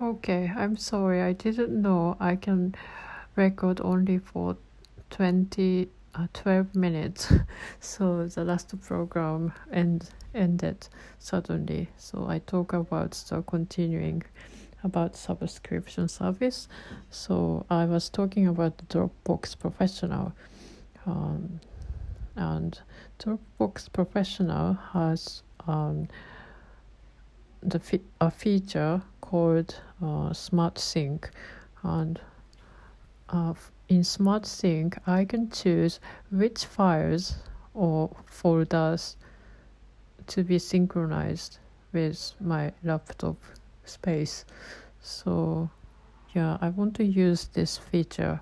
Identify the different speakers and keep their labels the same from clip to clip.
Speaker 1: Okay, I'm sorry. I didn't know I can record only for 20 uh, 12 minutes. so the last program end, ended suddenly. So I talk about the continuing about subscription service. So I was talking about Dropbox Professional. Um, and Dropbox Professional has um, the fe- a feature called uh, Smart Sync, and uh, in Smart Sync, I can choose which files or folders to be synchronized with my laptop space. So, yeah, I want to use this feature.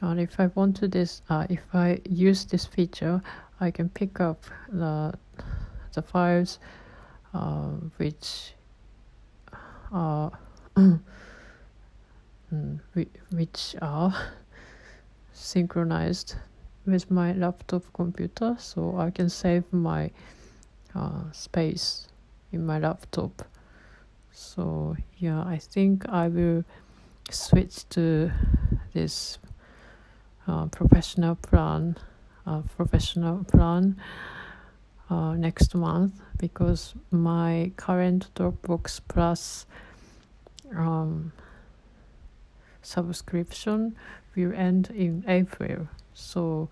Speaker 1: And if I want to this, uh, if I use this feature, I can pick up the the files uh, which are mm, which are synchronized with my laptop computer so I can save my uh, space in my laptop. So yeah I think I will switch to this uh, professional plan uh, professional plan uh, next month because my current Dropbox Plus um, subscription will end in April. So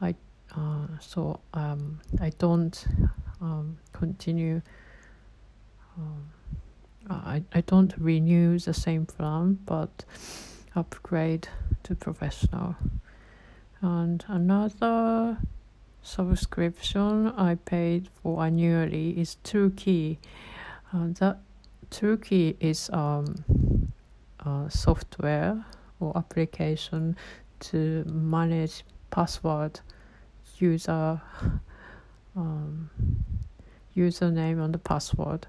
Speaker 1: I uh, so um, I don't um, continue. Um, I, I don't renew the same plan, but upgrade to professional. And another subscription I paid for annually is Turkey. Uh, that Turkey is um, a software or application to manage password, user um, username and the password,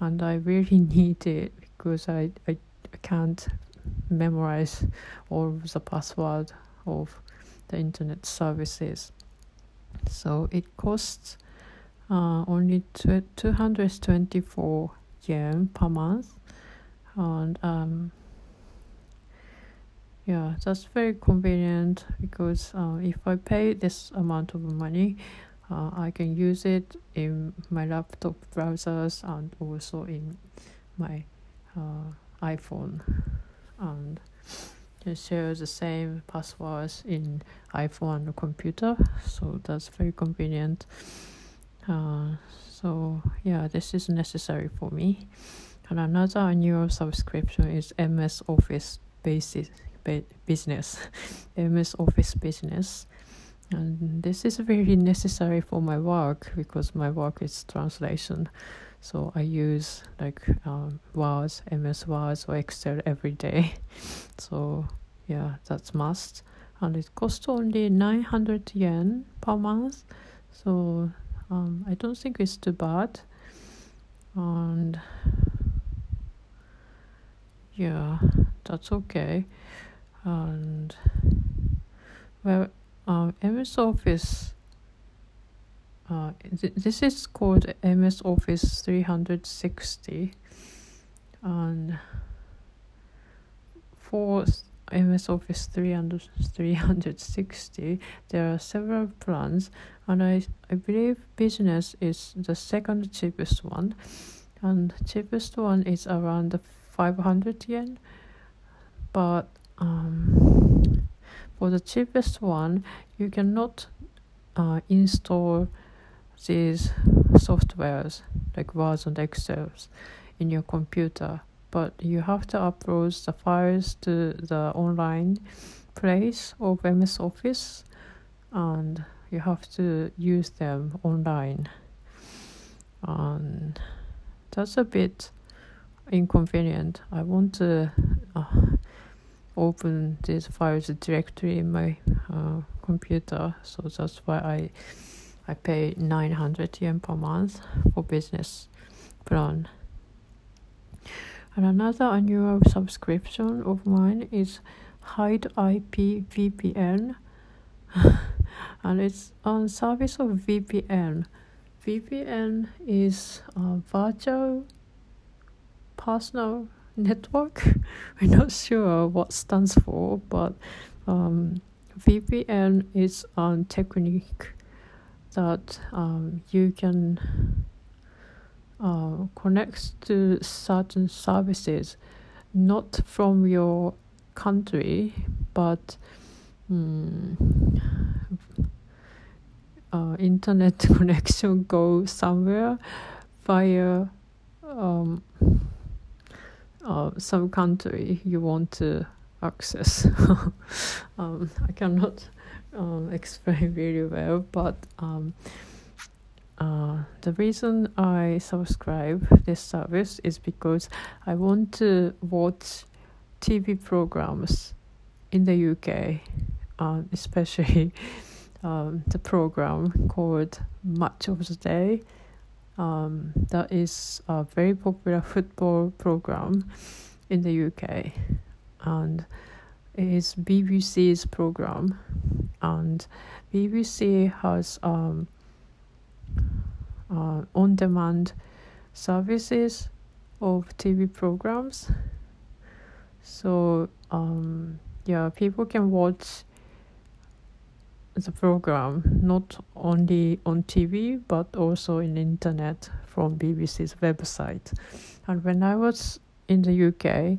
Speaker 1: and I really need it because I, I can't memorize all the password of the internet services. So it costs uh, only 224 yen per month. And um, yeah, that's very convenient because uh, if I pay this amount of money, uh, I can use it in my laptop browsers and also in my uh, iPhone. And share the same passwords in iPhone computer, so that's very convenient. Uh, so yeah, this is necessary for me. And another annual subscription is MS Office Basic Business, MS Office Business. And this is very necessary for my work because my work is translation. So I use like um, Word, MS Word, or Excel every day. So yeah, that's must. And it costs only 900 yen per month. So um, I don't think it's too bad. And yeah, that's okay. And well, um, MS Office uh, th- this is called MS Office 360 and for MS Office 300, 360 there are several plans. And I, I believe business is the second cheapest one. And cheapest one is around 500 yen. But um, for the cheapest one you cannot uh, install these softwares like Word and Excel in your computer, but you have to upload the files to the online place of MS Office and you have to use them online. And that's a bit inconvenient. I want to uh, open these files directly in my uh, computer, so that's why I I pay 900 yen per month for business plan. And another annual subscription of mine is Hide IP VPN. and it's on service of VPN. VPN is a virtual personal network. I'm not sure what stands for, but um, VPN is a technique that um, you can uh, connect to certain services, not from your country, but um, uh, internet connection go somewhere via um, uh, some country you want to access. um, I cannot um, explain really well, but um, uh, the reason I subscribe this service is because I want to watch TV programs in the UK, uh, especially um, the program called Match of the Day. Um, that is a very popular football program in the UK, and it is BBC's program, and BBC has um, uh, on-demand services of TV programs. So um, yeah, people can watch the program not only on TV but also in internet from BBC's website. And when I was in the UK,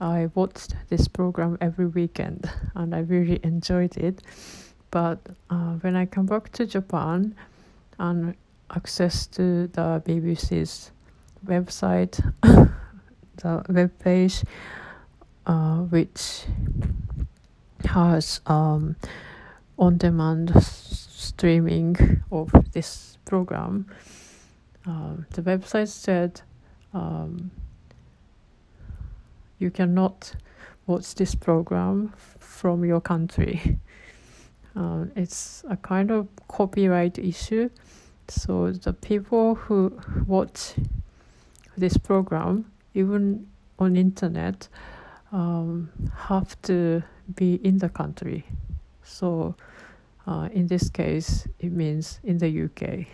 Speaker 1: I watched this program every weekend and I really enjoyed it. But uh, when I come back to Japan and access to the BBC's website, the web page, uh, which has um, on demand streaming of this program. Um, the website said um, you cannot watch this program from your country. Uh, it's a kind of copyright issue. So the people who watch this program, even on internet, um, have to be in the country. So uh, in this case, it means in the UK.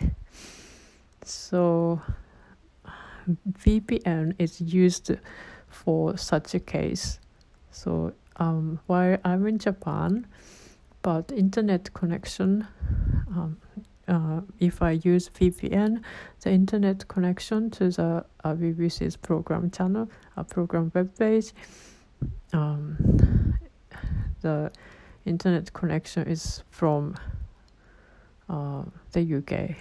Speaker 1: So VPN is used for such a case. So um, while I'm in Japan, but internet connection, um, uh, if I use VPN, the internet connection to the uh, BBC's program channel, a program web page, um, the internet connection is from uh, the UK.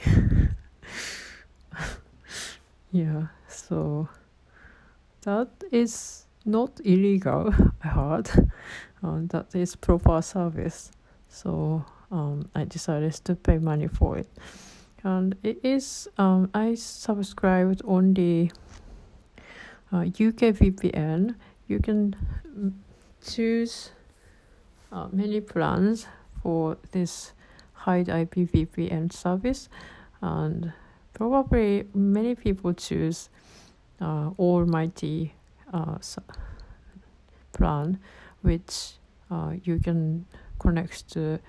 Speaker 1: yeah, so that is not illegal, I heard. Um, that is proper service. So um, I decided to pay money for it. And it is, um, I subscribed only uh, UK VPN. You can choose uh, many plans for this hide IP VPN service, and probably many people choose uh, Almighty uh, plan, which uh, you can connect to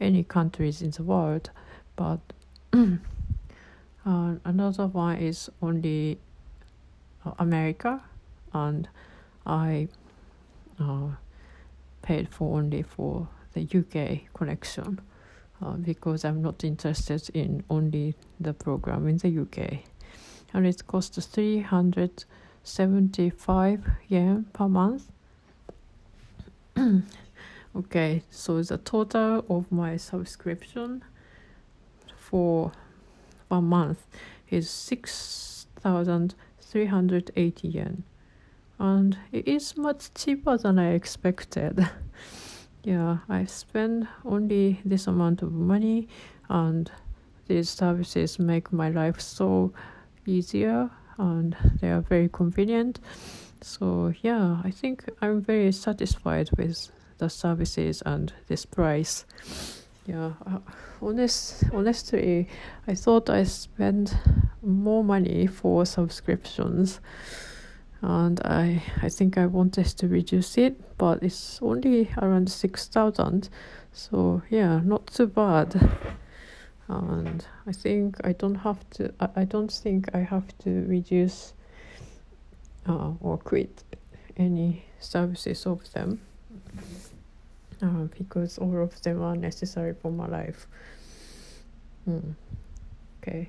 Speaker 1: any countries in the world, but uh, another one is only uh, America, and I uh, paid for only for the UK connection uh, because I'm not interested in only the program in the UK. And it costs 375 yen per month. okay, so the total of my subscription for one month is 6,380 yen and it is much cheaper than I expected. yeah, I spend only this amount of money, and these services make my life so easier and they are very convenient. So, yeah, I think I'm very satisfied with the services and this price. Yeah, uh, honest, honestly, I thought I spent more money for subscriptions and I I think I wanted to reduce it, but it's only around six thousand, so yeah, not too bad. And I think I don't have to. I, I don't think I have to reduce uh, or quit any services of them uh, because all of them are necessary for my life. Mm. Okay.